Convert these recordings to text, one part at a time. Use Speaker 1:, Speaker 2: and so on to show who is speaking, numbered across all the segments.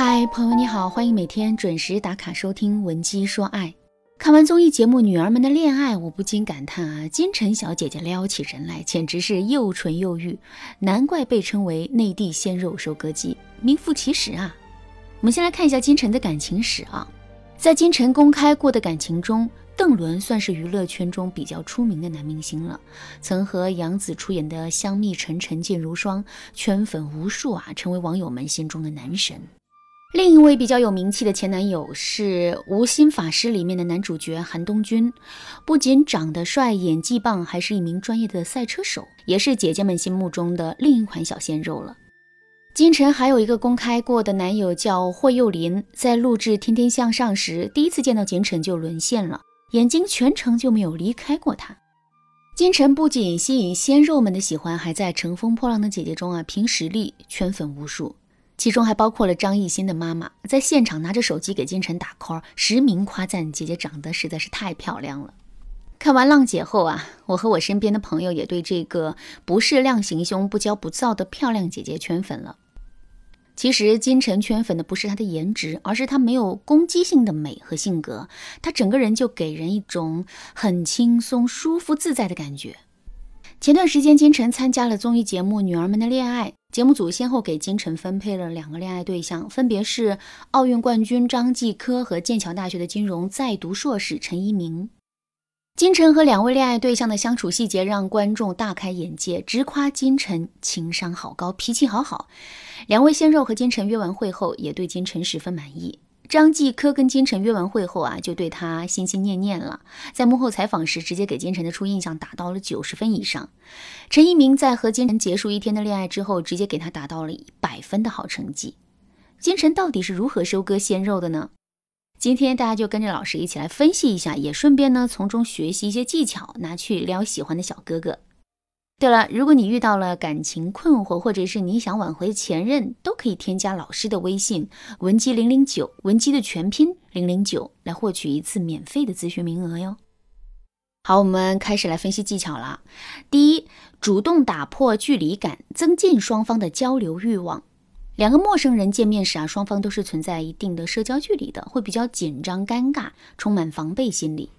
Speaker 1: 嗨，朋友你好，欢迎每天准时打卡收听《闻鸡说爱》。看完综艺节目《女儿们的恋爱》，我不禁感叹啊，金晨小姐姐撩起人来，简直是又纯又欲，难怪被称为内地鲜肉收割机，名副其实啊。我们先来看一下金晨的感情史啊，在金晨公开过的感情中，邓伦算是娱乐圈中比较出名的男明星了，曾和杨紫出演的《香蜜沉沉烬如霜》圈粉无数啊，成为网友们心中的男神。另一位比较有名气的前男友是《无心法师》里面的男主角韩东君，不仅长得帅、演技棒，还是一名专业的赛车手，也是姐姐们心目中的另一款小鲜肉了。金晨还有一个公开过的男友叫霍幼林，在录制《天天向上》时，第一次见到金晨就沦陷了，眼睛全程就没有离开过他。金晨不仅吸引鲜肉们的喜欢，还在《乘风破浪的姐姐》中啊凭实力圈粉无数。其中还包括了张艺兴的妈妈，在现场拿着手机给金晨打 call，实名夸赞姐姐长得实在是太漂亮了。看完《浪姐》后啊，我和我身边的朋友也对这个不是量行凶、不骄不躁的漂亮姐姐圈粉了。其实金晨圈粉的不是她的颜值，而是她没有攻击性的美和性格，她整个人就给人一种很轻松、舒服、自在的感觉。前段时间，金晨参加了综艺节目《女儿们的恋爱》。节目组先后给金晨分配了两个恋爱对象，分别是奥运冠军张继科和剑桥大学的金融在读硕士陈一鸣。金晨和两位恋爱对象的相处细节让观众大开眼界，直夸金晨情商好高，脾气好好。两位鲜肉和金晨约完会后，也对金晨十分满意。张继科跟金晨约完会后啊，就对他心心念念了。在幕后采访时，直接给金晨的初印象打到了九十分以上。陈一鸣在和金晨结束一天的恋爱之后，直接给他打到了一百分的好成绩。金晨到底是如何收割鲜肉的呢？今天大家就跟着老师一起来分析一下，也顺便呢从中学习一些技巧，拿去撩喜欢的小哥哥。对了，如果你遇到了感情困惑，或者是你想挽回前任，都可以添加老师的微信文姬零零九，文姬的全拼零零九，来获取一次免费的咨询名额哟。好，我们开始来分析技巧了。第一，主动打破距离感，增进双方的交流欲望。两个陌生人见面时啊，双方都是存在一定的社交距离的，会比较紧张、尴尬，充满防备心理。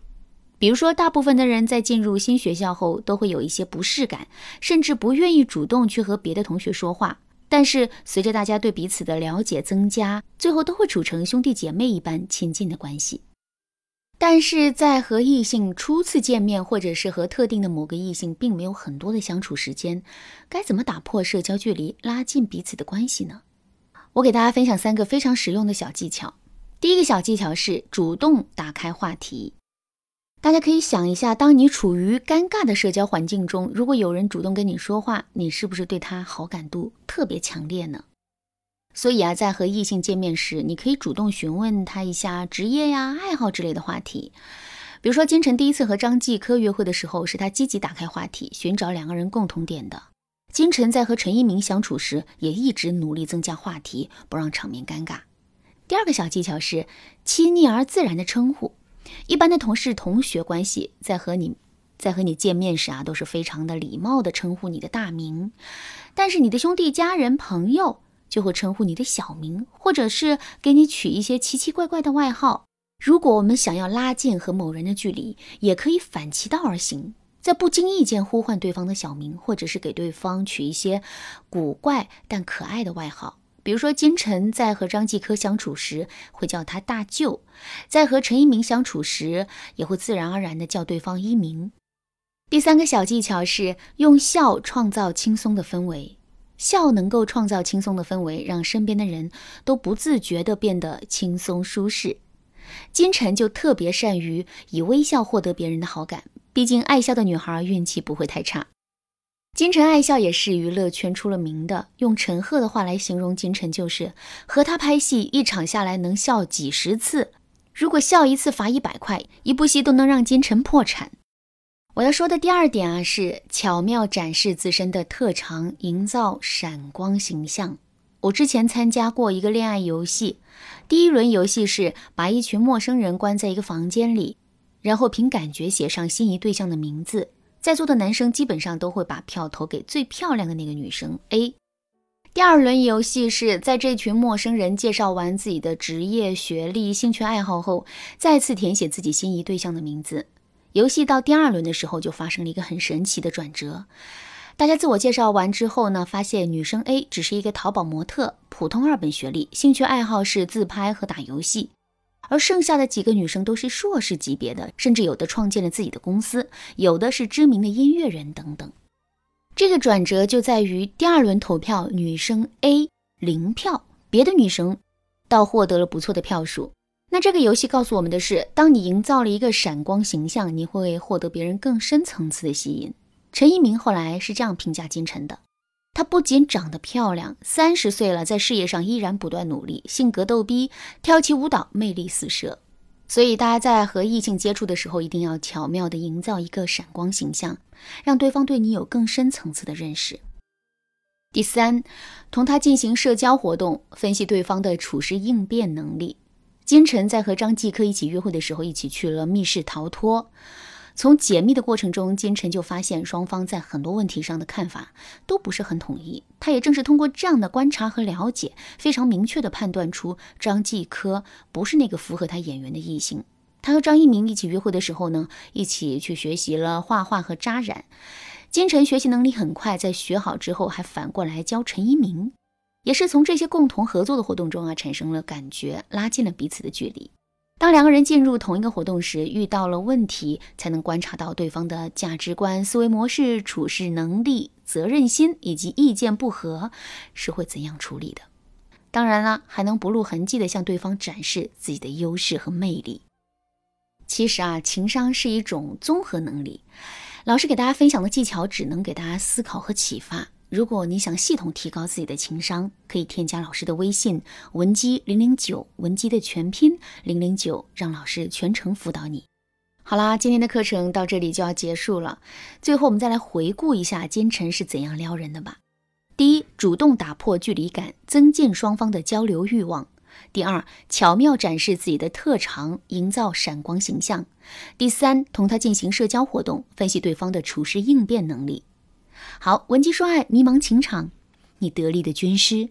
Speaker 1: 比如说，大部分的人在进入新学校后都会有一些不适感，甚至不愿意主动去和别的同学说话。但是随着大家对彼此的了解增加，最后都会处成兄弟姐妹一般亲近的关系。但是在和异性初次见面，或者是和特定的某个异性并没有很多的相处时间，该怎么打破社交距离，拉近彼此的关系呢？我给大家分享三个非常实用的小技巧。第一个小技巧是主动打开话题。大家可以想一下，当你处于尴尬的社交环境中，如果有人主动跟你说话，你是不是对他好感度特别强烈呢？所以啊，在和异性见面时，你可以主动询问他一下职业呀、爱好之类的话题。比如说，金晨第一次和张继科约会的时候，是他积极打开话题，寻找两个人共同点的。金晨在和陈一鸣相处时，也一直努力增加话题，不让场面尴尬。第二个小技巧是亲昵而自然的称呼。一般的同事、同学关系，在和你，在和你见面时啊，都是非常的礼貌的称呼你的大名，但是你的兄弟、家人、朋友就会称呼你的小名，或者是给你取一些奇奇怪怪的外号。如果我们想要拉近和某人的距离，也可以反其道而行，在不经意间呼唤对方的小名，或者是给对方取一些古怪但可爱的外号。比如说，金晨在和张继科相处时会叫他大舅，在和陈一鸣相处时也会自然而然的叫对方一鸣。第三个小技巧是用笑创造轻松的氛围，笑能够创造轻松的氛围，让身边的人都不自觉的变得轻松舒适。金晨就特别善于以微笑获得别人的好感，毕竟爱笑的女孩运气不会太差。金晨爱笑也是娱乐圈出了名的。用陈赫的话来形容金晨，就是和他拍戏一场下来能笑几十次。如果笑一次罚一百块，一部戏都能让金晨破产。我要说的第二点啊，是巧妙展示自身的特长，营造闪光形象。我之前参加过一个恋爱游戏，第一轮游戏是把一群陌生人关在一个房间里，然后凭感觉写上心仪对象的名字。在座的男生基本上都会把票投给最漂亮的那个女生 A，第二轮游戏是在这群陌生人介绍完自己的职业、学历、兴趣爱好后，再次填写自己心仪对象的名字。游戏到第二轮的时候，就发生了一个很神奇的转折。大家自我介绍完之后呢，发现女生 A 只是一个淘宝模特，普通二本学历，兴趣爱好是自拍和打游戏。而剩下的几个女生都是硕士级别的，甚至有的创建了自己的公司，有的是知名的音乐人等等。这个转折就在于第二轮投票，女生 A 零票，别的女生倒获得了不错的票数。那这个游戏告诉我们的是，当你营造了一个闪光形象，你会获得别人更深层次的吸引。陈一鸣后来是这样评价金晨的：她不仅长得漂亮，三十岁了，在事业上依然不断努力，性格逗逼，跳起舞蹈魅力四射。所以，大家在和异性接触的时候，一定要巧妙地营造一个闪光形象，让对方对你有更深层次的认识。第三，同他进行社交活动，分析对方的处事应变能力。金晨在和张继科一起约会的时候，一起去了密室逃脱。从解密的过程中，金晨就发现双方在很多问题上的看法都不是很统一。他也正是通过这样的观察和了解，非常明确地判断出张继科不是那个符合他眼缘的异性。他和张一鸣一起约会的时候呢，一起去学习了画画和扎染。金晨学习能力很快，在学好之后还反过来教陈一鸣。也是从这些共同合作的活动中啊，产生了感觉，拉近了彼此的距离。当两个人进入同一个活动时，遇到了问题，才能观察到对方的价值观、思维模式、处事能力、责任心以及意见不合是会怎样处理的。当然了，还能不露痕迹的向对方展示自己的优势和魅力。其实啊，情商是一种综合能力。老师给大家分享的技巧，只能给大家思考和启发。如果你想系统提高自己的情商，可以添加老师的微信文姬零零九，文姬的全拼零零九，让老师全程辅导你。好啦，今天的课程到这里就要结束了。最后，我们再来回顾一下金晨是怎样撩人的吧。第一，主动打破距离感，增进双方的交流欲望；第二，巧妙展示自己的特长，营造闪光形象；第三，同他进行社交活动，分析对方的处事应变能力。好，文姬说爱，迷茫情场，你得力的军师。